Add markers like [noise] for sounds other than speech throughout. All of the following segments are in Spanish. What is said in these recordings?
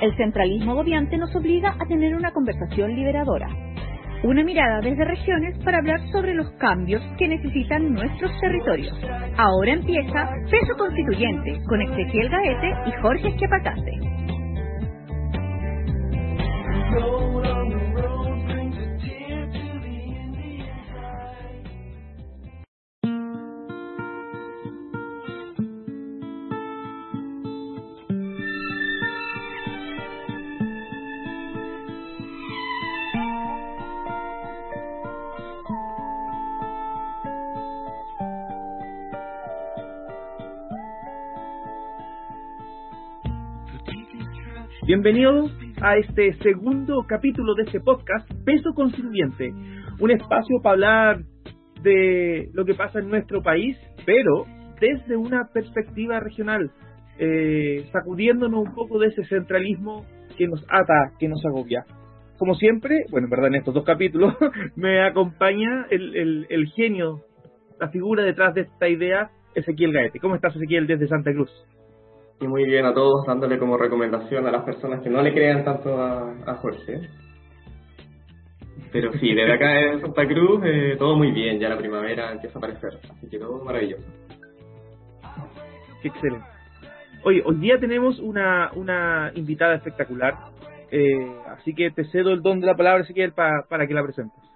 el centralismo gobiante nos obliga a tener una conversación liberadora. Una mirada desde regiones para hablar sobre los cambios que necesitan nuestros territorios. Ahora empieza Peso Constituyente con Ezequiel Gaete y Jorge Esquiapacase. Bienvenidos a este segundo capítulo de este podcast, Peso Constituyente, un espacio para hablar de lo que pasa en nuestro país, pero desde una perspectiva regional, eh, sacudiéndonos un poco de ese centralismo que nos ata, que nos agobia. Como siempre, bueno, en verdad en estos dos capítulos [laughs] me acompaña el, el genio, la figura detrás de esta idea, Ezequiel Gaete. ¿Cómo estás, Ezequiel, desde Santa Cruz? Y muy bien a todos, dándole como recomendación a las personas que no le crean tanto a, Jorge. Pero sí, desde acá en Santa Cruz, eh, todo muy bien, ya la primavera empieza a aparecer, así que todo maravilloso. Qué excelente. Oye, hoy día tenemos una, una invitada espectacular, eh, así que te cedo el don de la palabra, Ezequiel, para para que la presentes.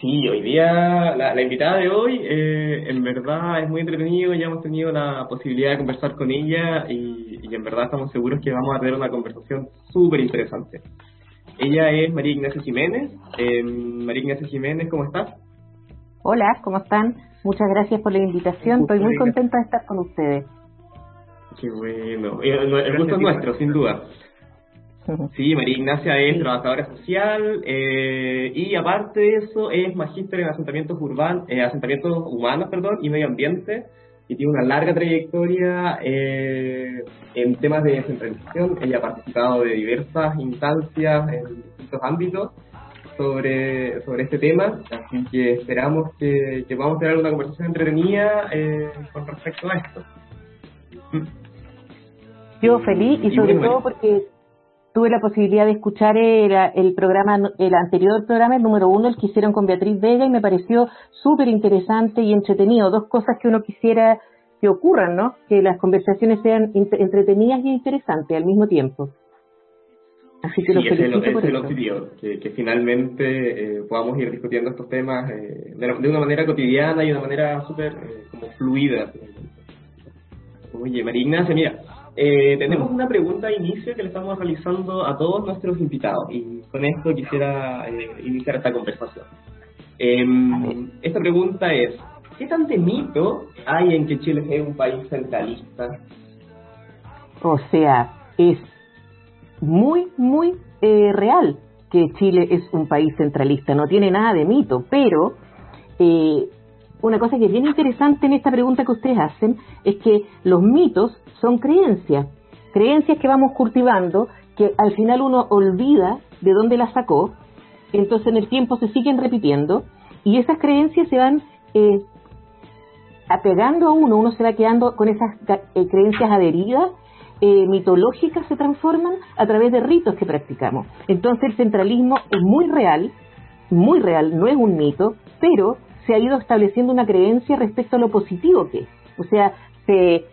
Sí, hoy día la, invitada de hoy eh, en verdad es muy entretenido, ya hemos tenido la posibilidad de conversar con ella y, en verdad estamos seguros que vamos a tener una conversación súper interesante. Ella es María Ignacia Jiménez. Eh, María Ignacia Jiménez, ¿cómo estás? Hola, ¿cómo están? Muchas gracias por la invitación, estoy muy contenta de estar con ustedes. Qué bueno, el gusto es nuestro, sin duda. [laughs] Sí, María Ignacia es trabajadora social eh, y aparte de eso es magíster en asentamientos urbanos, eh, asentamientos humanos, perdón, y medio ambiente y tiene una larga trayectoria eh, en temas de descentralización. Ella ha participado de diversas instancias en distintos ámbitos sobre, sobre este tema, así que esperamos que, que podamos tener una conversación entretenida con respecto a esto. Yo feliz y, sobre todo porque tuve la posibilidad de escuchar el, programa, el anterior programa, el número uno, el que hicieron con Beatriz Vega, y me pareció súper interesante y entretenido. Dos cosas que uno quisiera que ocurran, ¿no? Que las conversaciones sean entretenidas y interesantes al mismo tiempo. Así que lo felicito es el, objetivo, que, finalmente eh, podamos ir discutiendo estos temas eh, de, una manera cotidiana y de una manera súper eh, como fluida. Oye, María Ignacia, mira, eh, tenemos una pregunta de inicio que le estamos realizando a todos nuestros invitados y con esto quisiera eh, iniciar esta conversación. Em, esta pregunta es, ¿qué tan de mito hay en que Chile sea un país centralista? O sea, es muy, muy eh, real que Chile es un país centralista, no tiene nada de mito, pero una cosa que es bien interesante en esta pregunta que ustedes hacen es que los mitos son creencias, creencias que vamos cultivando, que al final uno olvida de dónde las sacó, entonces en el tiempo se siguen repitiendo y esas creencias se van eh, apegando a uno, uno se va quedando con esas eh, creencias adheridas, eh, mitológicas se transforman a través de ritos que practicamos. Entonces el centralismo es muy real, muy real, no es un mito, pero se ha ido estableciendo una creencia respecto a lo positivo que es. O sea, se,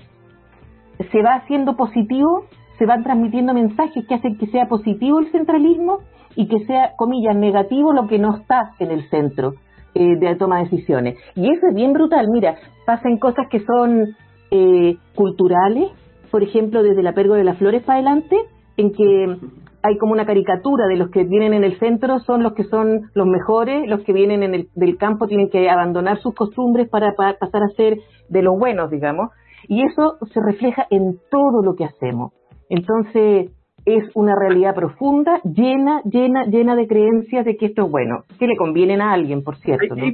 se va haciendo positivo, se van transmitiendo mensajes que hacen que sea positivo el centralismo y que sea, comillas, negativo lo que no está en el centro eh, de la toma de decisiones. Y eso es bien brutal. Mira, pasan cosas que son eh, culturales, por ejemplo, desde la Pergo de las Flores para adelante, en que hay como una caricatura de los que vienen en el centro son los que son los mejores, los que vienen en el, del campo tienen que abandonar sus costumbres para, pasar a ser de los buenos, digamos, y eso se refleja en todo lo que hacemos. Entonces, es una realidad profunda, llena, llena, llena de creencias de que esto es bueno, que le conviene a alguien, por cierto. ¿no?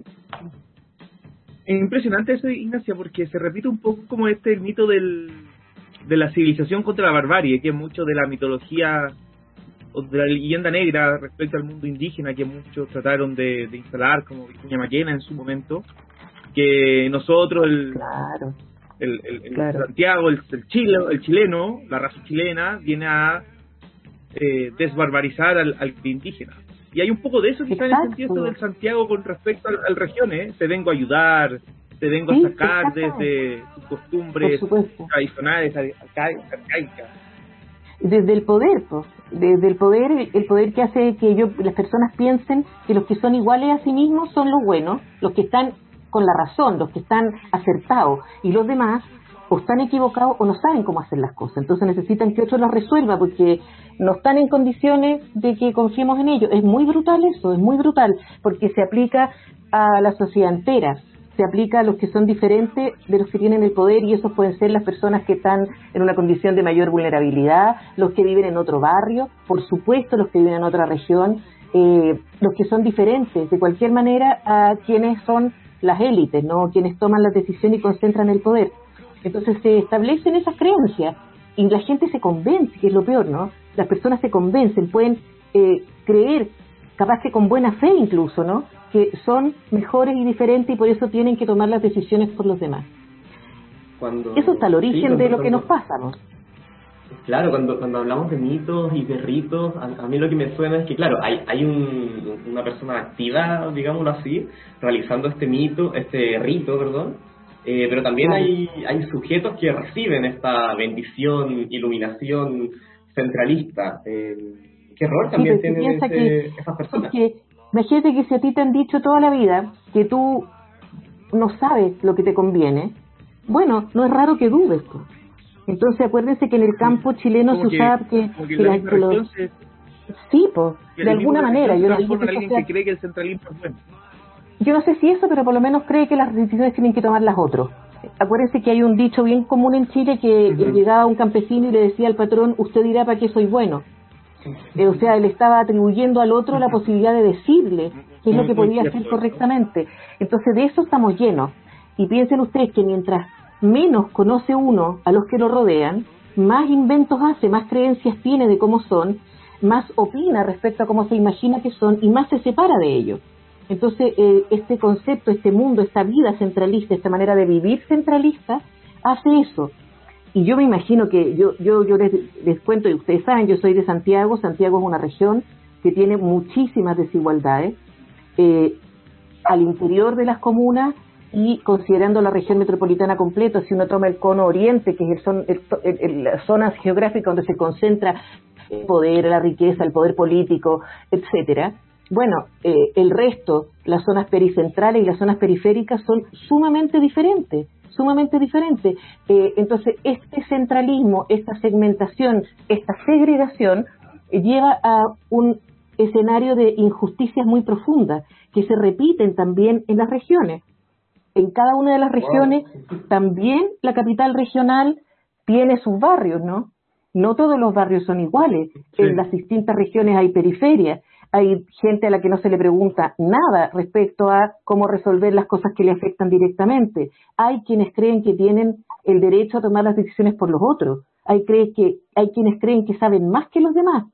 Es impresionante eso, Ignacia, porque se repite un poco como este el mito del, de la civilización contra la barbarie, que es mucho de la mitología de la leyenda negra respecto al mundo indígena que muchos trataron de, instalar, como Virginia Maquena en su momento, que nosotros, el, el, Santiago, el, Chile, el chileno, la raza chilena, viene a eh, desbarbarizar al, al indígena. Y hay un poco de eso que está en el sentido del Santiago con respecto al, región, ¿eh? Te vengo a ayudar, te vengo a sacar desde tus costumbres tradicionales arcaicas. Desde el poder, pues. Desde el poder, el poder que hace que yo, las personas piensen que los que son iguales a sí mismos son los buenos, los que están con la razón, los que están acertados, y los demás o están equivocados o no saben cómo hacer las cosas. Entonces necesitan que otro las resuelva porque no están en condiciones de que confiemos en ellos. Es muy brutal eso, es muy brutal, porque se aplica a la sociedad entera, se aplica a los que son diferentes de los que tienen el poder y esos pueden ser las personas que están en una condición de mayor vulnerabilidad, los que viven en otro barrio, por supuesto los que viven en otra región, eh, los que son diferentes de cualquier manera a quienes son las élites, no quienes toman la decisión y concentran el poder. Entonces se establecen esas creencias y la gente se convence, que es lo peor, ¿no? Las personas se convencen, pueden eh, creer, capaz que con buena fe incluso, ¿no? Que son mejores y diferentes y por eso tienen que tomar las decisiones por los demás. eso está al origen de lo que nos pasa, ¿no? Claro, cuando, cuando hablamos de mitos y de ritos, a, mí lo que me suena es que, claro, hay, hay una persona activa, digámoslo así, realizando este mito, este rito, perdón, eh, pero también hay, hay sujetos que reciben esta bendición, iluminación centralista. Eh, ¿Qué rol también tienen esas personas? Porque, imagínate que si a ti te han dicho toda la vida que tú no sabes lo que te conviene, bueno, no es raro que dudes. Entonces acuérdense que en el campo chileno se usaba que, que, la, los... Sí, pues, de alguna manera. Yo no que, cree que el centralismo es bueno yo no sé si eso, pero por lo menos cree que las decisiones tienen que tomarlas otros. Acuérdense que hay un dicho bien común en Chile que llegaba un campesino y le decía al patrón, usted dirá para qué soy bueno. Eh, o sea, él estaba atribuyendo al otro la posibilidad de decirle qué es lo que podía hacer correctamente. Entonces de eso estamos llenos. Y piensen ustedes que mientras menos conoce uno a los que lo rodean, más inventos hace, más creencias tiene de cómo son, más opina respecto a cómo se imagina que son y más se separa de ellos. Entonces, eh, este concepto, este mundo, esta vida centralista, esta manera de vivir centralista, hace eso. Y yo me imagino que, yo, yo, yo les, les cuento, y ustedes saben, yo soy de Santiago, Santiago es una región que tiene muchísimas desigualdades. Eh, al interior de las comunas y considerando la región metropolitana completa, si uno toma el cono oriente, que es son, las zonas geográficas donde se concentra el poder, la riqueza, el poder político, etcétera, bueno, eh, el resto, las zonas pericentrales y las zonas periféricas son sumamente diferentes, sumamente diferentes. Eh, entonces, este centralismo, esta segmentación, esta segregación eh, lleva a un escenario de injusticias muy profundas que se repiten también en las regiones. En cada una de las regiones, también la capital regional tiene sus barrios, ¿no? No todos los barrios son iguales. En las distintas regiones hay periferias hay gente a la que no se le pregunta nada respecto a cómo resolver las cosas que le afectan directamente. Hay quienes creen que tienen el derecho a tomar las decisiones por los otros. Hay, que, hay quienes creen que saben más que los demás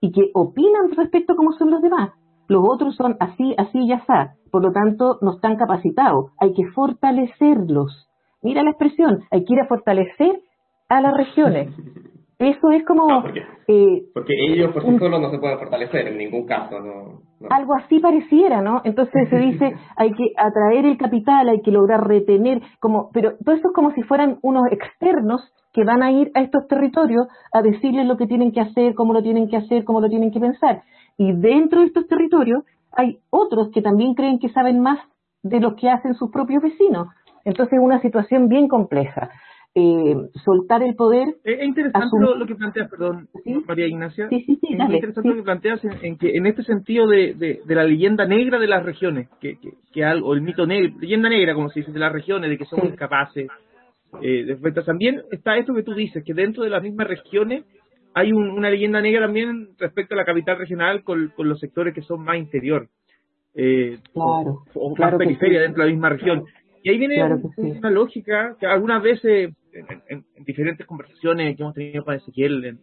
y que opinan respecto a cómo son los demás. Los otros son así, así y está. Por lo tanto, no están capacitados. Hay que fortalecerlos. Mira la expresión, hay que ir a fortalecer a las regiones. [laughs] Eso es como... porque, eh, porque, ellos por sí solos no se pueden fortalecer en ningún caso. No, Algo así pareciera, ¿no? Entonces se dice, [laughs] hay que atraer el capital, hay que lograr retener, como pero todo eso es como si fueran unos externos que van a ir a estos territorios a decirles lo que tienen que hacer, cómo lo tienen que hacer, cómo lo tienen que pensar. Y dentro de estos territorios hay otros que también creen que saben más de lo que hacen sus propios vecinos. Entonces es una situación bien compleja eh, soltar el poder. Es interesante lo, que planteas, perdón, María Ignacia. Sí, sí, es interesante lo que planteas en, que en este sentido de, de, la leyenda negra de las regiones, que, que, algo, el mito negro, leyenda negra, como se dice, de las regiones, de que somos incapaces. Eh, también está esto que tú dices, que dentro de las mismas regiones hay una leyenda negra también respecto a la capital regional con, con los sectores que son más interior. Eh, claro, o, más periferia dentro de la misma región. Y ahí viene una lógica que algunas veces en, diferentes conversaciones que hemos tenido con Ezequiel en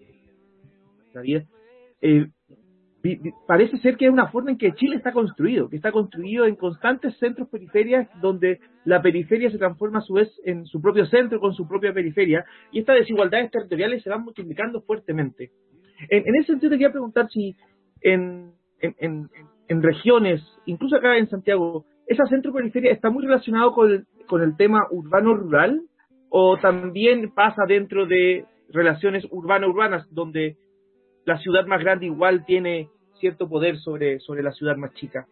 la eh, parece ser que es una forma en que Chile está construido, que está construido en constantes centros periferias donde la periferia se transforma a su vez en su propio centro con su propia periferia y estas desigualdades territoriales se van multiplicando fuertemente. En, ese sentido te quería preguntar si en, en, en, regiones, incluso acá en Santiago, esa centro-periferia está muy relacionado con el, con el tema urbano-rural o también pasa dentro de relaciones urbano-urbanas donde la ciudad más grande igual tiene cierto poder sobre, sobre la ciudad más chica.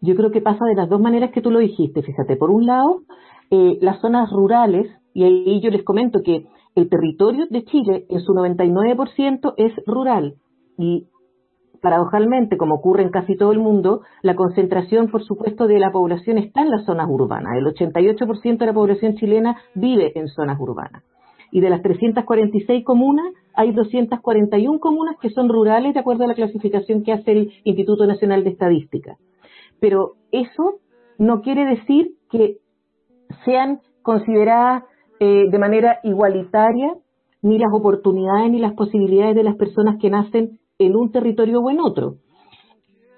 Yo creo que pasa de las dos maneras que tú lo dijiste, fíjate. Por un lado, eh, las zonas rurales, y ahí yo les comento que el territorio de Chile en su 99% es rural y paradojalmente, como ocurre en casi todo el mundo, la concentración, por supuesto, de la población está en las zonas urbanas. El 88% de la población chilena vive en zonas urbanas. Y de las 346 comunas, hay 241 comunas que son rurales de acuerdo a la clasificación que hace el Instituto Nacional de Estadística. Pero eso no quiere decir que sean consideradas eh, de manera igualitaria ni las oportunidades ni las posibilidades de las personas que nacen en un territorio o en otro.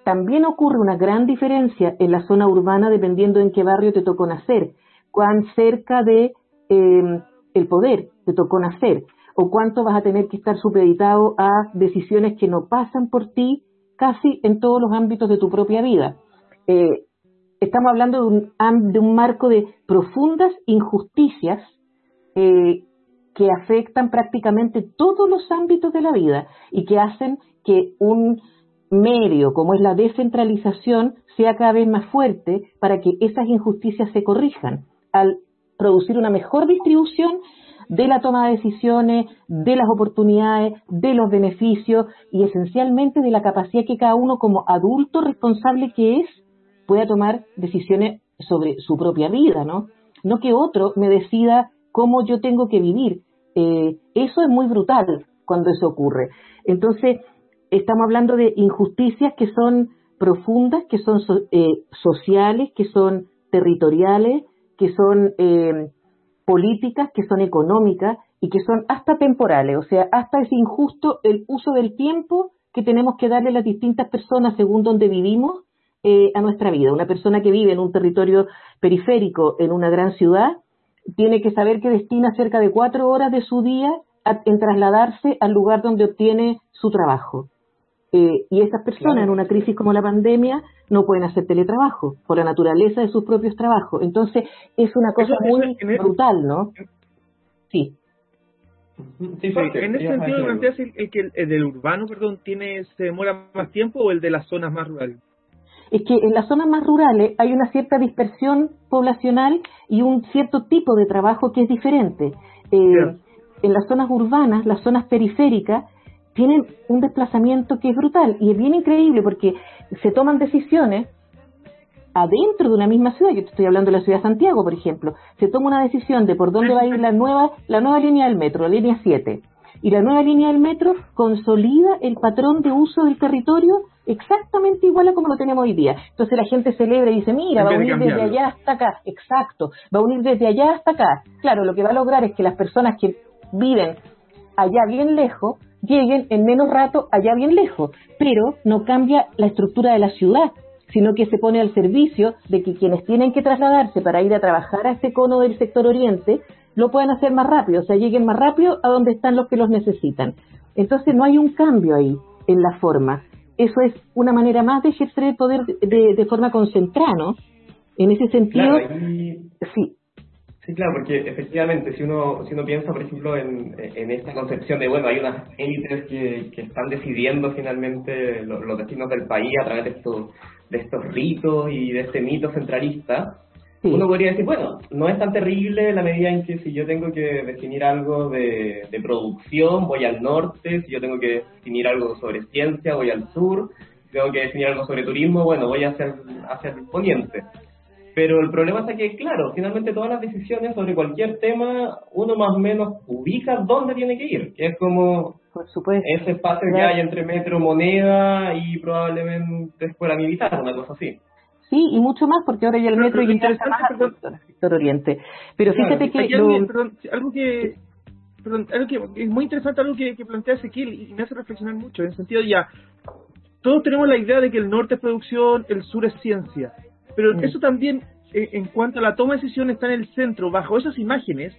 También ocurre una gran diferencia en la zona urbana dependiendo en qué barrio te tocó nacer, cuán cerca de em, el poder te tocó nacer o cuánto vas a tener que estar supeditado a decisiones que no pasan por ti casi en todos los ámbitos de tu propia vida. Eh, estamos hablando de un, de un, marco de profundas injusticias eh, que afectan prácticamente todos los ámbitos de la vida y que hacen que un medio como es la descentralización sea cada vez más fuerte para que esas injusticias se corrijan al producir una mejor distribución de la toma de decisiones, de las oportunidades, de los beneficios y esencialmente de la capacidad que cada uno como adulto responsable que es pueda tomar decisiones sobre su propia vida, ¿no? No que otro me decida cómo yo tengo que vivir. Eh, eso es muy brutal cuando eso ocurre. Entonces, estamos hablando de injusticias que son profundas, que son eh, sociales, que son territoriales, que son eh, políticas, que son económicas y que son hasta temporales. O sea, hasta es injusto el uso del tiempo que tenemos que darle a las distintas personas según donde vivimos eh, a nuestra vida. Una persona que vive en un territorio periférico en una gran ciudad tiene que saber que destina cerca de cuatro horas de su día en trasladarse al lugar donde obtiene su trabajo. Eh, y esas personas en una crisis como la pandemia no pueden hacer teletrabajo por la naturaleza de sus propios trabajos. Entonces es una cosa muy brutal, ¿no? Sí. en ese sentido, ¿planteas el, que el, del urbano, perdón, tiene se demora más tiempo o el de las zonas más rurales? es que en las zonas más rurales hay una cierta dispersión poblacional y un cierto tipo de trabajo que es diferente. Eh, en las zonas urbanas, las zonas periféricas, tienen un desplazamiento que es brutal y es bien increíble porque se toman decisiones adentro de una misma ciudad, yo te estoy hablando de la ciudad de Santiago, por ejemplo, se toma una decisión de por dónde va a ir la nueva, la nueva línea del metro, la línea 7. Y la nueva línea del metro consolida el patrón de uso del territorio exactamente igual a como lo tenemos hoy día. Entonces la gente celebra y dice, mira, va a unir desde allá hasta acá. Exacto, va a unir desde allá hasta acá. Claro, lo que va a lograr es que las personas que viven allá bien lejos lleguen en menos rato allá bien lejos, pero no cambia la estructura de la ciudad, sino que se pone al servicio de que quienes tienen que trasladarse para ir a trabajar a este cono del sector oriente lo puedan hacer más rápido, o sea, lleguen más rápido a donde están los que los necesitan. Entonces no hay un cambio ahí en la forma. Eso es una manera más de ejercer el poder de, forma concentrada, ¿no? En ese sentido, sí. Sí, claro, porque efectivamente, si uno, si uno piensa, por ejemplo, en, esta concepción de, bueno, hay unas élites que, que están decidiendo finalmente los, destinos del país a través de estos, de estos ritos y de este mito centralista, uno podría decir, bueno, no es tan terrible la medida en que si yo tengo que definir algo de, producción, voy al norte, si yo tengo que definir algo sobre ciencia, voy al sur, si tengo que definir algo sobre turismo, bueno, voy hacia, hacia el poniente. Pero el problema está que, claro, finalmente todas las decisiones sobre cualquier tema, uno más o menos ubica dónde tiene que ir, que es como ese espacio que hay entre metro, moneda y probablemente escuela militar, una cosa así. Sí, y mucho más, porque ahora ya el metro y interesa más al sector oriente. Pero fíjate que... Algo, que... Perdón, algo que es muy interesante, algo que, que plantea Ezequiel y me hace reflexionar mucho, en el sentido ya, todos tenemos la idea de que el norte es producción, el sur es ciencia, pero mm. eso también, en, cuanto a la toma de decisiones, está en el centro, bajo esas imágenes,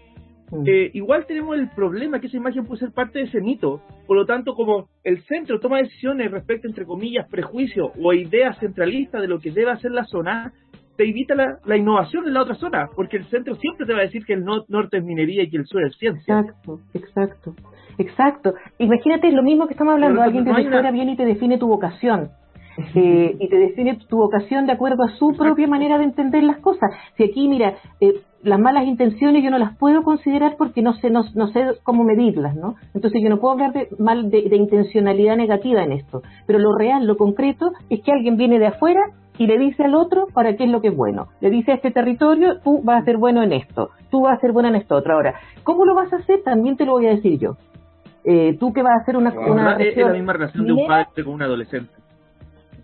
mm. eh, igual tenemos el problema que esa imagen puede ser parte de ese mito. Por lo tanto, como el centro toma decisiones respecto, entre comillas, prejuicios o ideas centralistas de lo que debe hacer la zona, te evita la, innovación en la otra zona, porque el centro siempre te va a decir que el norte es minería y que el sur es ciencia. Exacto, exacto, exacto. Imagínate lo mismo que estamos hablando, alguien que te fuera bien y te define tu vocación. [laughs] Eh, y te define tu vocación de acuerdo a su propia manera de entender las cosas. Si aquí, mira, eh, las malas intenciones yo no las puedo considerar porque no sé, no, sé cómo medirlas, ¿no? Entonces yo no puedo hablar de, mal de, de intencionalidad negativa en esto. Pero lo real, lo concreto, es que alguien viene de afuera y le dice al otro para qué es lo que es bueno. Le dice a este territorio, tú vas a ser bueno en esto, tú vas a ser bueno en esto otro. Ahora, ¿cómo lo vas a hacer? También te lo voy a decir yo. Eh, tú que vas a hacer una, una es la misma relación de un padre con un adolescente.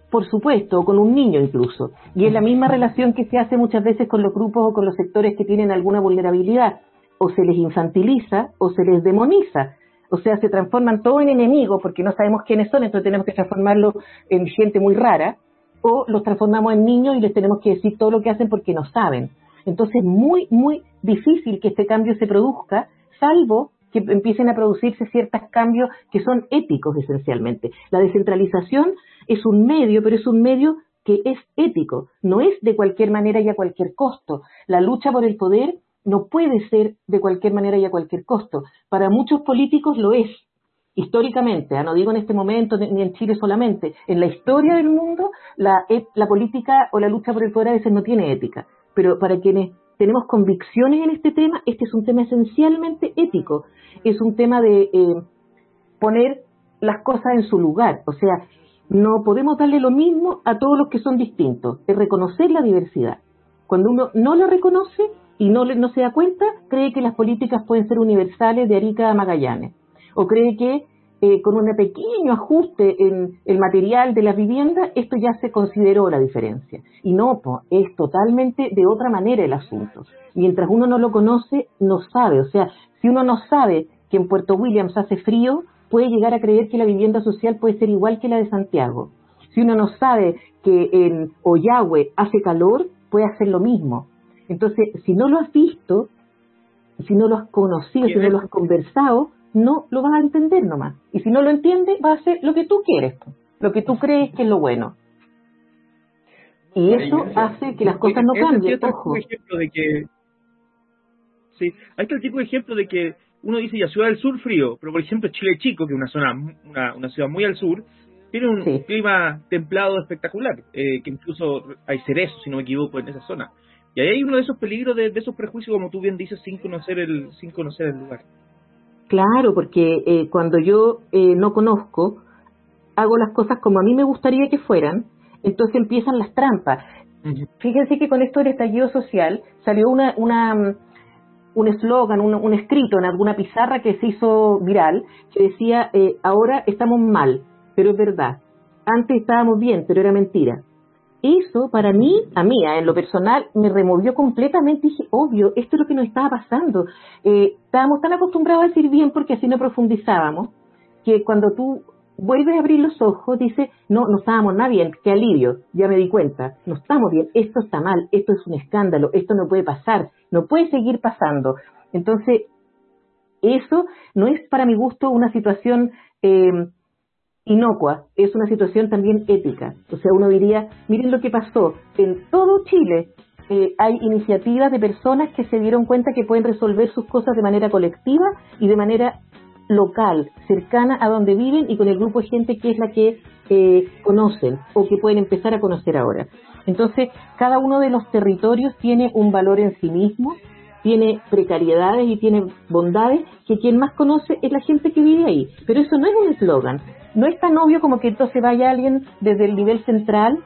Por supuesto, o con un niño incluso. Y es la misma relación que se hace muchas veces con los grupos o con los sectores que tienen alguna vulnerabilidad. O se les infantiliza o se les demoniza. O sea, se transforman todo en enemigos porque no sabemos quiénes son, entonces tenemos que transformarlo en gente muy rara o los transformamos en niños y les tenemos que decir todo lo que hacen porque no saben. Entonces es muy, muy difícil que este cambio se produzca, salvo que empiecen a producirse ciertos cambios que son éticos esencialmente. La descentralización es un medio, pero es un medio que es ético, no es de cualquier manera y a cualquier costo. La lucha por el poder no puede ser de cualquier manera y a cualquier costo. Para muchos políticos lo es, históricamente, ¿ah? no digo en este momento ni en Chile solamente, en la historia del mundo la, la política o la lucha por el poder a veces no tiene ética, pero para quienes tenemos convicciones en este tema, este es un tema esencialmente ético, es un tema de eh, poner las cosas en su lugar, o sea, no podemos darle lo mismo a todos los que son distintos, es reconocer la diversidad. Cuando uno no la reconoce y no, no se da cuenta, cree que las políticas pueden ser universales de Arica a Magallanes o cree que eh, con un pequeño ajuste en el material de la vivienda, esto ya se consideró la diferencia. Y no, es totalmente de otra manera el asunto. Mientras uno no lo conoce, no sabe. O sea, si uno no sabe que en Puerto Williams hace frío, puede llegar a creer que la vivienda social puede ser igual que la de Santiago. Si uno no sabe que en Oyagüe hace calor, puede hacer lo mismo. Entonces, si no lo has visto, si no lo has conocido, si no lo has conversado, no lo vas a entender nomás. Y si no lo entiendes, va a hacer lo que tú quieres, lo que tú crees que es lo bueno. Y eso hace que las cosas no cambien. Ojo. Ejemplo de que, sí, hay el tipo de ejemplo de que uno dice ya Ciudad del Sur frío, pero por ejemplo Chile Chico, que es una zona, una, una ciudad muy al sur, tiene un clima templado espectacular, eh, que incluso hay cerezos, si no me equivoco, en esa zona. Y ahí hay uno de esos peligros, de, de esos prejuicios, como tú bien dices, sin conocer el, sin conocer el lugar. Claro, porque eh, cuando yo eh, no conozco, hago las cosas como a mí me gustaría que fueran, entonces empiezan las trampas. Fíjense que con esto del estallido social salió una, una un eslogan, un, un, escrito en alguna pizarra que se hizo viral, que decía, eh, ahora estamos mal, pero es verdad. Antes estábamos bien, pero era mentira. Eso para mí, a mí, en lo personal, me removió completamente dije, obvio, esto es lo que nos estaba pasando. Eh, estábamos tan acostumbrados a decir bien porque así no profundizábamos, que cuando tú vuelves a abrir los ojos, dices, no, no estábamos nada bien, qué alivio, ya me di cuenta, no estamos bien, esto está mal, esto es un escándalo, esto no puede pasar, no puede seguir pasando. Entonces, eso no es para mi gusto una situación eh, inocua, es una situación también ética. O sea, uno diría, miren lo que pasó, en todo Chile eh, hay iniciativas de personas que se dieron cuenta que pueden resolver sus cosas de manera colectiva y de manera local, cercana a donde viven y con el grupo de gente que es la que eh, conocen o que pueden empezar a conocer ahora. Entonces, cada uno de los territorios tiene un valor en sí mismo, tiene precariedades y tiene bondades que quien más conoce es la gente que vive ahí. Pero eso no es un eslogan, no es tan obvio como que entonces vaya alguien desde el nivel central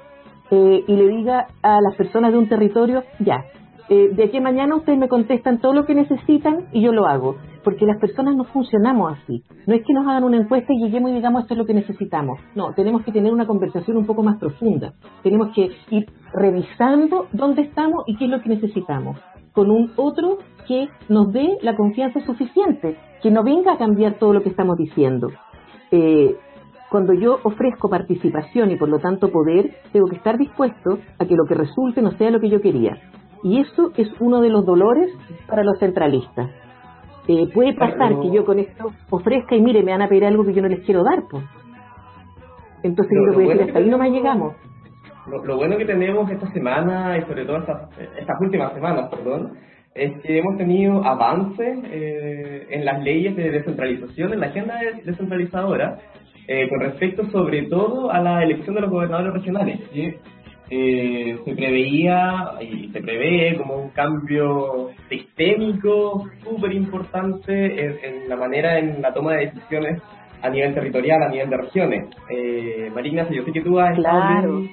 eh, y le diga a las personas de un territorio, ya, eh, de aquí a mañana ustedes me contestan todo lo que necesitan y yo lo hago. Porque las personas no funcionamos así. No es que nos hagan una encuesta y lleguemos y digamos esto es lo que necesitamos. No, tenemos que tener una conversación un poco más profunda. Tenemos que ir revisando dónde estamos y qué es lo que necesitamos. Con un otro que nos dé la confianza suficiente, que no venga a cambiar todo lo que estamos diciendo. Eh, cuando yo ofrezco participación y por lo tanto poder, tengo que estar dispuesto a que lo que resulte no sea lo que yo quería. Y eso es uno de los dolores para los centralistas. Eh, puede pasar que yo con esto ofrezca y mire, me van a pedir algo que yo no les quiero dar, pues. Entonces yo voy a decir, hasta ahí nomás llegamos. Lo, bueno que tenemos esta semana y sobre todo estas, estas últimas semanas, perdón, es que hemos tenido avances eh, en las leyes de descentralización, en la agenda descentralizadora, eh, con respecto sobre todo a la elección de los gobernadores regionales. Eh, se preveía y se prevé como un cambio sistémico súper importante en, la manera en la toma de decisiones a nivel territorial, a nivel de regiones. Eh, Marina, yo sé que tú has estado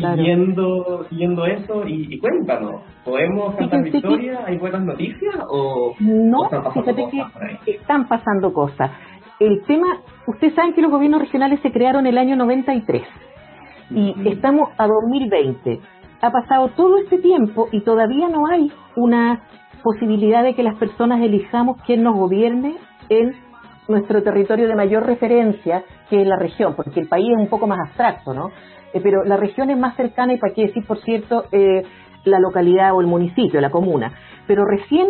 siguiendo, siguiendo eso y, cuéntanos, ¿podemos cantar victoria? ¿Hay buenas noticias o, no, fíjate que están pasando cosas. El tema, ustedes saben que los gobiernos regionales se crearon el año 93 y estamos a 2020. Ha pasado todo este tiempo y todavía no hay una posibilidad de que las personas elijamos quién nos gobierne en nuestro territorio de mayor referencia, que es la región, porque el país es un poco más abstracto, ¿no? Eh, pero la región es más cercana y para qué decir, por cierto, eh, la localidad o el municipio, la comuna. Pero recién,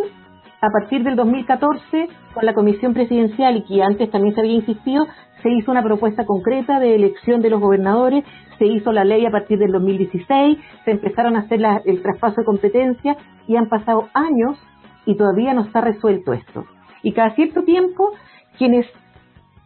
a partir del 2014, con la comisión presidencial y que antes también se había insistido, se hizo una propuesta concreta de elección de los gobernadores, se hizo la ley a partir del 2016, se empezaron a hacer el traspaso de competencias y han pasado años y todavía no está resuelto esto. Y cada cierto tiempo, quienes,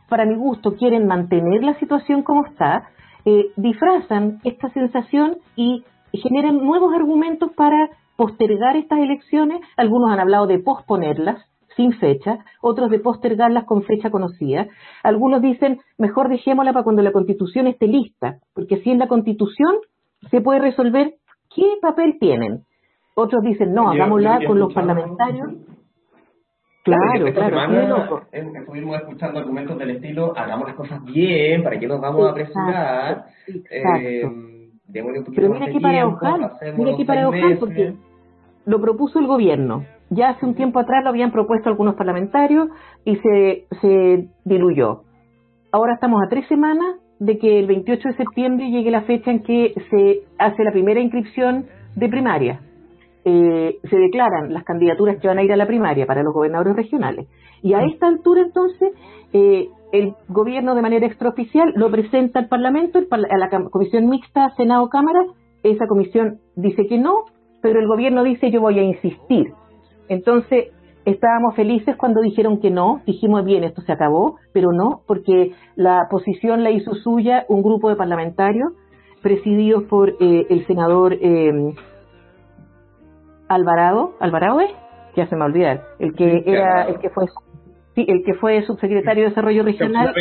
para mi gusto, quieren mantener la situación como está, eh, disfrazan esta sensación y generan nuevos argumentos para postergar estas elecciones. Algunos han hablado de posponerlas, sin fecha, otros de postergarlas con fecha conocida. Algunos dicen, mejor dejémosla para cuando la constitución esté lista, porque si en la constitución se puede resolver qué papel tienen. Otros dicen, no, hagámosla con los parlamentarios. [laughs] Claro, claro, estuvimos escuchando argumentos del estilo, hagamos las cosas bien, ¿para qué nos vamos a apresurar? Eh, Pero mira aquí para mira aquí para porque lo propuso el gobierno, ya hace un tiempo atrás lo habían propuesto algunos parlamentarios y se, se diluyó. Ahora estamos a tres semanas de que el 28 de septiembre llegue la fecha en que se hace la primera inscripción de primaria. Eh, se declaran las candidaturas que van a ir a la primaria para los gobernadores regionales. Y a esta altura, entonces, eh, el gobierno de manera extraoficial lo presenta al Parlamento, a la comisión mixta Senado-Cámara. Esa comisión dice que no, pero el gobierno dice yo voy a insistir. Entonces, estábamos felices cuando dijeron que no, dijimos bien, esto se acabó, pero no, porque la posición la hizo suya un grupo de parlamentarios presididos por eh, el senador eh, Alvarado, Alvarado es, ya se me olvidar, el que era, el que fue Sí, el que fue subsecretario de Desarrollo Regional.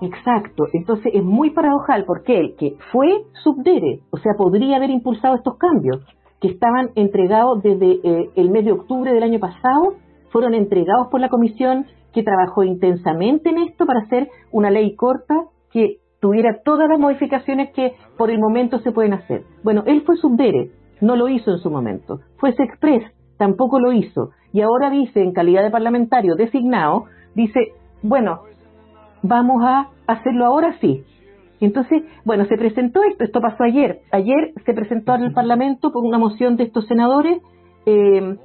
Exacto. Entonces es muy paradojal porque el que fue subdere, o sea, podría haber impulsado estos cambios, que estaban entregados desde eh, el mes de octubre del año pasado, fueron entregados por la comisión que trabajó intensamente en esto para hacer una ley corta que tuviera todas las modificaciones que por el momento se pueden hacer. Bueno, él fue subdere, no lo hizo en su momento. Fue Sexpress, tampoco lo hizo. Y ahora dice, en calidad de parlamentario designado, dice, bueno, vamos a hacerlo ahora sí. Entonces, bueno, se presentó esto, esto pasó ayer. Ayer se presentó al Parlamento por una moción de estos senadores, eh,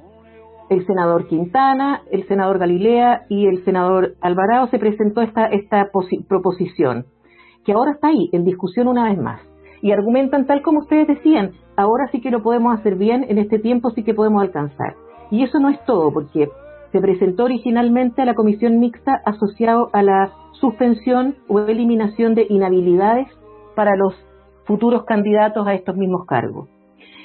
el senador Quintana, el senador Galilea y el senador Alvarado se presentó esta, esta proposición, que ahora está ahí, en discusión una vez más. Y argumentan tal como ustedes decían, ahora sí que lo podemos hacer bien, en este tiempo sí que podemos alcanzar. Y eso no es todo, porque se presentó originalmente a la comisión mixta asociado a la suspensión o eliminación de inhabilidades para los futuros candidatos a estos mismos cargos.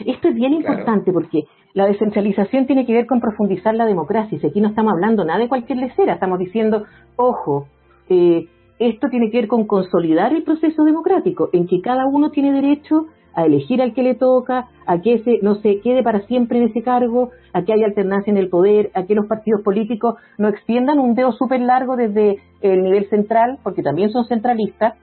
Esto es bien importante porque la descentralización tiene que ver con profundizar la democracia. Y aquí no estamos hablando nada de cualquier lecera, estamos diciendo, ojo, eh, esto tiene que ver con consolidar el proceso democrático, en que cada uno tiene derecho a elegir al que le toca, a que ese no se quede para siempre en ese cargo, a que haya alternancia en el poder, a que los partidos políticos no extiendan un dedo súper largo desde el nivel central, porque también son centralistas,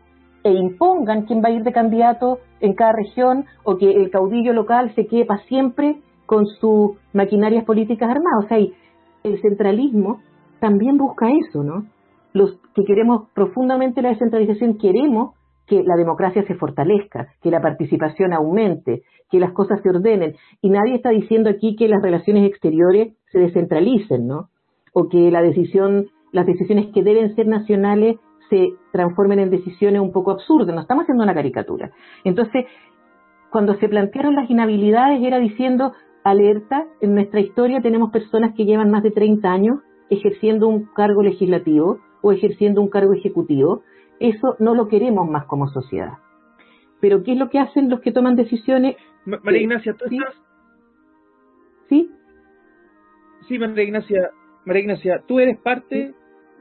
e impongan quién va a ir de candidato en cada región o que el caudillo local se quede para siempre con sus maquinarias políticas armadas. O sea, el centralismo también busca eso, ¿no? Los que queremos profundamente la descentralización queremos que la democracia se fortalezca, que la participación aumente, que las cosas se ordenen. Y nadie está diciendo aquí que las relaciones exteriores se descentralicen, ¿no? o que la decisión, las decisiones que deben ser nacionales se transformen en decisiones un poco absurdas. No estamos haciendo una caricatura. Entonces, cuando se plantearon las inhabilidades era diciendo, alerta, en nuestra historia tenemos personas que llevan más de 30 años ejerciendo un cargo legislativo o ejerciendo un cargo ejecutivo. Eso no lo queremos más como sociedad. Pero ¿qué es lo que hacen los que toman decisiones? María Ignacia, ¿tú ¿Sí? estás? ¿Sí? Sí, María Ignacia, María Ignacia, tú eres parte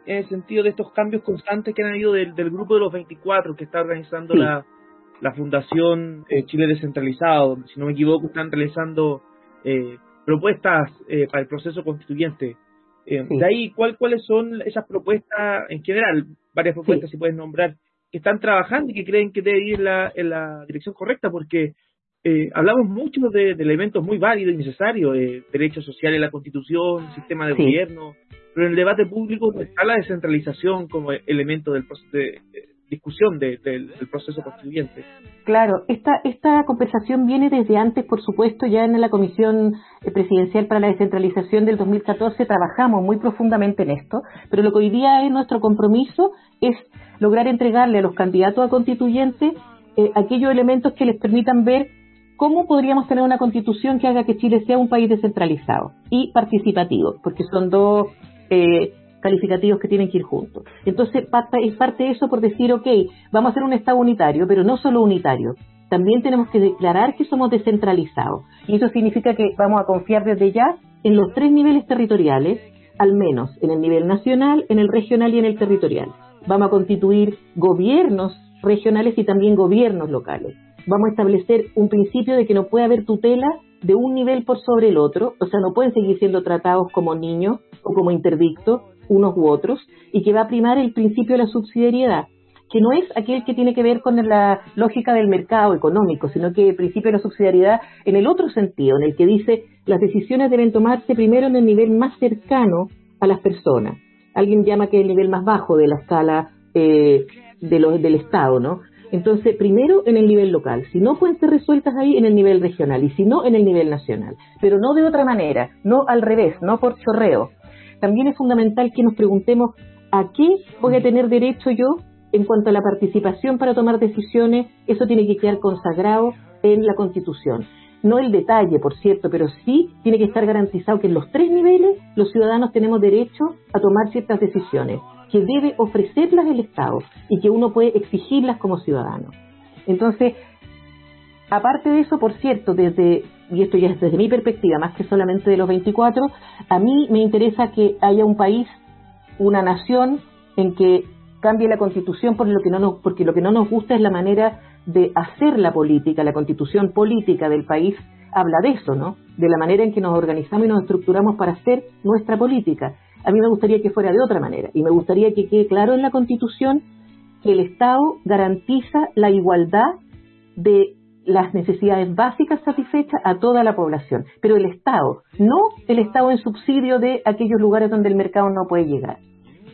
en el sentido de estos cambios constantes que han habido del, del grupo de los 24 que está organizando Sí. la, la Fundación eh, Chile Descentralizado. Si no me equivoco, están realizando eh, propuestas eh, para el proceso constituyente. Eh, Sí. De ahí, ¿cuál, ¿cuáles son esas propuestas en general? Varias propuestas, si puedes nombrar, que están trabajando y que creen que debe ir en la, en la dirección correcta, porque eh, hablamos mucho de, de elementos muy válidos y necesarios, eh, derechos sociales, la constitución, sistema de Sí. gobierno, pero en el debate público está la descentralización como elemento del de discusión de- del, proceso constituyente. Claro, esta, esta conversación viene desde antes, por supuesto, ya en la Comisión eh, Presidencial para la Descentralización del 2014 trabajamos muy profundamente en esto, pero lo que hoy día es nuestro compromiso es lograr entregarle a los candidatos a constituyentes eh, aquellos elementos que les permitan ver cómo podríamos tener una constitución que haga que Chile sea un país descentralizado y participativo, porque son dos eh, calificativos que tienen que ir juntos. Entonces, es parte de eso por decir, ok, vamos a hacer un Estado unitario, pero no solo unitario. También tenemos que declarar que somos descentralizados. Y eso significa que vamos a confiar desde ya en los tres niveles territoriales, al menos en el nivel nacional, en el regional y en el territorial. Vamos a constituir gobiernos regionales y también gobiernos locales. Vamos a establecer un principio de que no puede haber tutela de un nivel por sobre el otro, o sea, no pueden seguir siendo tratados como niños o como interdictos unos u otros, y que va a primar el principio de la subsidiariedad, que no es aquel que tiene que ver con la lógica del mercado económico, sino que el principio de la subsidiariedad en el otro sentido, en el que dice las decisiones deben tomarse primero en el nivel más cercano a las personas. Alguien llama que es el nivel más bajo de la escala eh, de los- del Estado, ¿no? Entonces, primero en el nivel local, si no pueden ser resueltas ahí en el nivel regional y si no en el nivel nacional, pero no de otra manera, no al revés, no por chorreo. También es fundamental que nos preguntemos a qué voy a tener derecho yo en cuanto a la participación para tomar decisiones, eso tiene que quedar consagrado en la Constitución. No el detalle, por cierto, pero sí tiene que estar garantizado que en los tres niveles los ciudadanos tenemos derecho a tomar ciertas decisiones, que debe ofrecerlas el Estado y que uno puede exigirlas como ciudadano. Entonces, aparte de eso, por cierto, desde, y esto ya es desde mi perspectiva, más que solamente de los 24, a mí me interesa que haya un país, una nación, en que cambie la constitución por lo que no nos, porque lo que no nos gusta es la manera de hacer la política, la constitución política del país habla de eso, ¿no? De la manera en que nos organizamos y nos estructuramos para hacer nuestra política. A mí me gustaría que fuera de otra manera y me gustaría que quede claro en la constitución que el Estado garantiza la igualdad de las necesidades básicas satisfechas a toda la población, pero el Estado, no el Estado en subsidio de aquellos lugares donde el mercado no puede llegar.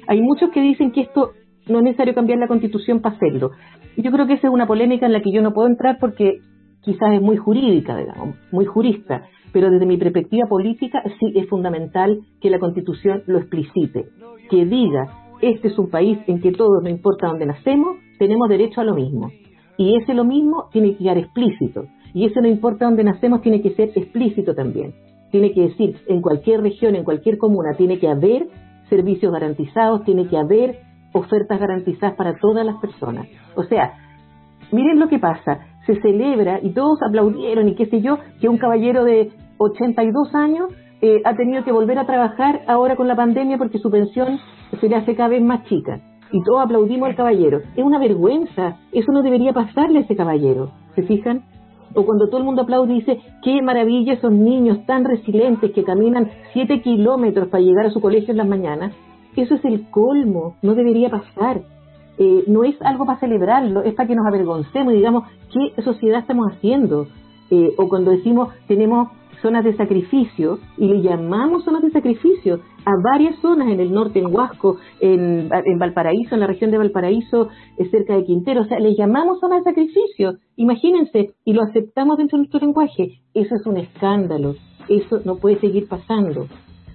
Hay muchos que dicen que esto no es necesario cambiar la constitución para hacerlo. Yo creo que esa es una polémica en la que yo no puedo entrar porque quizás es muy jurídica, digamos, muy jurista, pero desde mi perspectiva política sí es fundamental que la constitución lo explicite, que diga, este es un país en que todos, no importa dónde nacemos, tenemos derecho a lo mismo. Y ese lo mismo tiene que quedar explícito. Y ese no importa dónde nacemos, tiene que ser explícito también. Tiene que decir, en cualquier región, en cualquier comuna, tiene que haber servicios garantizados, tiene que haber ofertas garantizadas para todas las personas. O sea, miren lo que pasa, se celebra y todos aplaudieron y qué sé yo, que un caballero de 82 años eh, ha tenido que volver a trabajar ahora con la pandemia porque su pensión se le hace cada vez más chica. Y todos aplaudimos al caballero. Es una vergüenza, eso no debería pasarle a ese caballero, ¿se fijan? O cuando todo el mundo aplaude y dice, qué maravilla esos niños tan resilientes que caminan 7 kilómetros para llegar a su colegio en las mañanas, eso es el colmo, no debería pasar. Eh, no es algo para celebrarlo, es para que nos avergoncemos y digamos qué sociedad estamos haciendo. Eh, o cuando decimos tenemos zonas de sacrificio y le llamamos zonas de sacrificio a varias zonas en el norte, en Huasco, en, en Valparaíso, en la región de Valparaíso, eh, cerca de Quintero, o sea, le llamamos zonas de sacrificio, imagínense, y lo aceptamos dentro de nuestro lenguaje. Eso es un escándalo, eso no puede seguir pasando.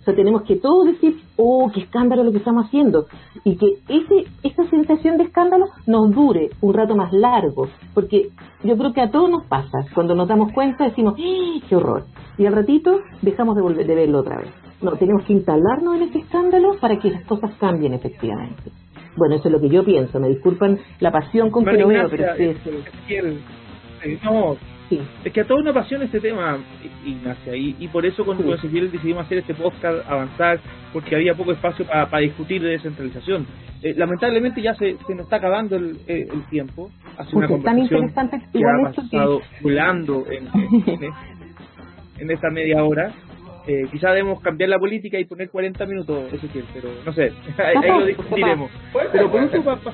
Sea, tenemos que todos decir, oh, qué escándalo lo que estamos haciendo. Y que ese, esa sensación de escándalo nos dure un rato más largo. Porque yo creo que a todos nos pasa. Cuando nos damos cuenta decimos, ¡Eh, qué horror. Y al ratito dejamos de, volver, de verlo otra vez. No, tenemos que instalarnos en ese escándalo para que las cosas cambien efectivamente. Bueno, eso es lo que yo pienso. Me disculpan la pasión con que lo veo, pero es, es, no, es que a todos nos apasiona este tema, Ignacia, y, y por eso con sí. decidimos hacer este podcast, avanzar, porque había poco espacio para discutir de descentralización. Eh, lamentablemente ya se, se, nos está acabando el, eh, el tiempo. Hace una tan interesante que ha pasado volando en, en, en, esta media hora. Eh, quizá debemos cambiar la política y poner 40 minutos, Ezequiel, pero no sé, [laughs] ahí, lo discutiremos. Pero por eso, para,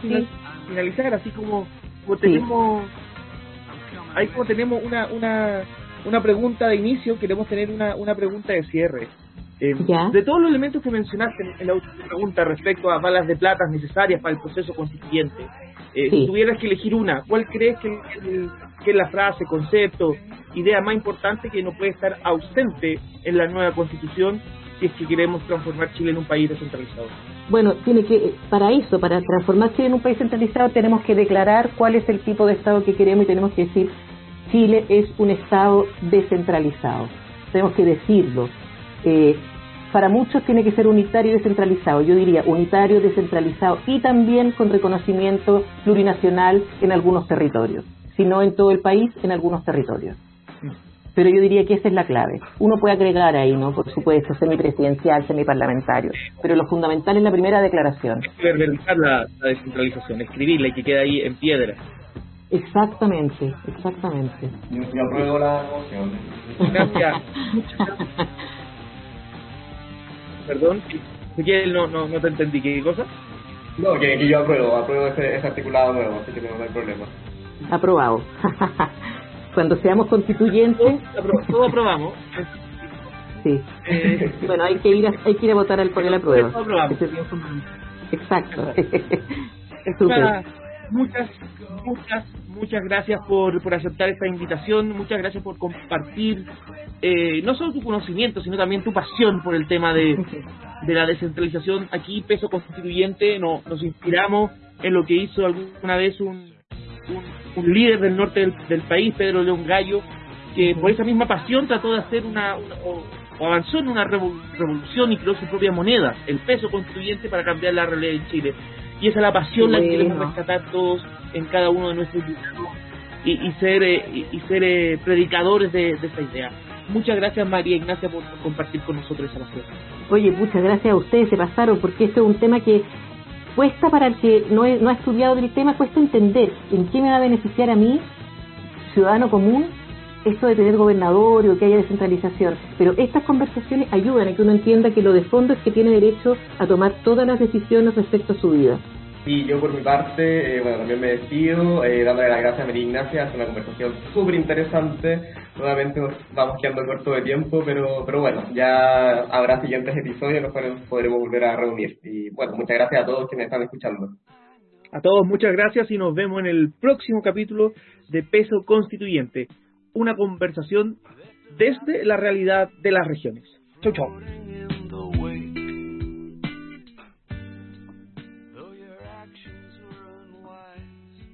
finalizar, así como, como tenemos ahí como tenemos una, una, una pregunta de inicio, queremos tener una, una pregunta de cierre. Eh, de todos los elementos que mencionaste en la última pregunta respecto a balas de plata necesarias para el proceso constituyente, eh, si tuvieras que elegir una, ¿cuál crees que, que, es la frase, concepto, idea más importante que no puede estar ausente en la nueva constitución si es que queremos transformar Chile en un país descentralizado? Bueno, tiene que para eso, para transformar Chile en un país centralizado, tenemos que declarar cuál es el tipo de Estado que queremos y tenemos que decir Chile es un Estado descentralizado. Tenemos que decirlo. Eh, para muchos tiene que ser unitario y descentralizado. Yo diría unitario, descentralizado y también con reconocimiento plurinacional en algunos territorios. Si no en todo el país, en algunos territorios. Pero yo diría que esa es la clave. Uno puede agregar ahí, ¿no? Por supuesto, semipresidencial, semiparlamentario. Pero lo fundamental es la primera declaración. La descentralización, escribirla y que quede ahí en piedra. Exactamente, exactamente. Yo, apruebo la moción. Gracias. Perdón, Miguel, no, no, no te entendí. ¿Qué cosa? No, que, que yo apruebo, apruebo ese, ese, articulado nuevo, así que no, hay problema. Aprobado. [laughs] Cuando seamos constituyentes... Todo aprobamos. Sí. Eh, bueno, hay que ir a, hay que ir a votar al por la prueba. Exacto. [laughs] Super muchas, muchas, muchas gracias por, por aceptar esta invitación, muchas gracias por compartir eh, no solo tu conocimiento, sino también tu pasión por el tema de, de la descentralización. Aquí, Peso Constituyente, no, nos inspiramos en lo que hizo alguna vez un, un, líder del norte del, del, país, Pedro León Gallo, que por esa misma pasión trató de hacer una, o, avanzó en una revolución y creó su propia moneda, el peso constituyente para cambiar la realidad en Chile. Y esa es la pasión la que queremos rescatar todos en cada uno de nuestros y, y ser eh, y, ser eh, predicadores de, de, esa idea. Muchas gracias María Ignacia por, compartir con nosotros esa pasión. Oye, muchas gracias a ustedes, se pasaron, porque esto es un tema que cuesta para el que no, no ha estudiado del tema, cuesta entender en qué me va a beneficiar a mí, ciudadano común, esto de tener gobernador o que haya descentralización, pero estas conversaciones ayudan a que uno entienda que lo de fondo es que tiene derecho a tomar todas las decisiones respecto a su vida. Y yo por mi parte, eh, bueno, también me despido, eh, dándole las gracias a María Ignacia, es una conversación súper interesante, nuevamente nos vamos quedando corto de tiempo, pero, pero bueno, ya habrá siguientes episodios los cuales podremos volver a reunir. Y bueno, muchas gracias a todos quienes están escuchando. A todos muchas gracias y nos vemos en el próximo capítulo de Peso Constituyente una conversación desde la realidad de las regiones. Chau, chau.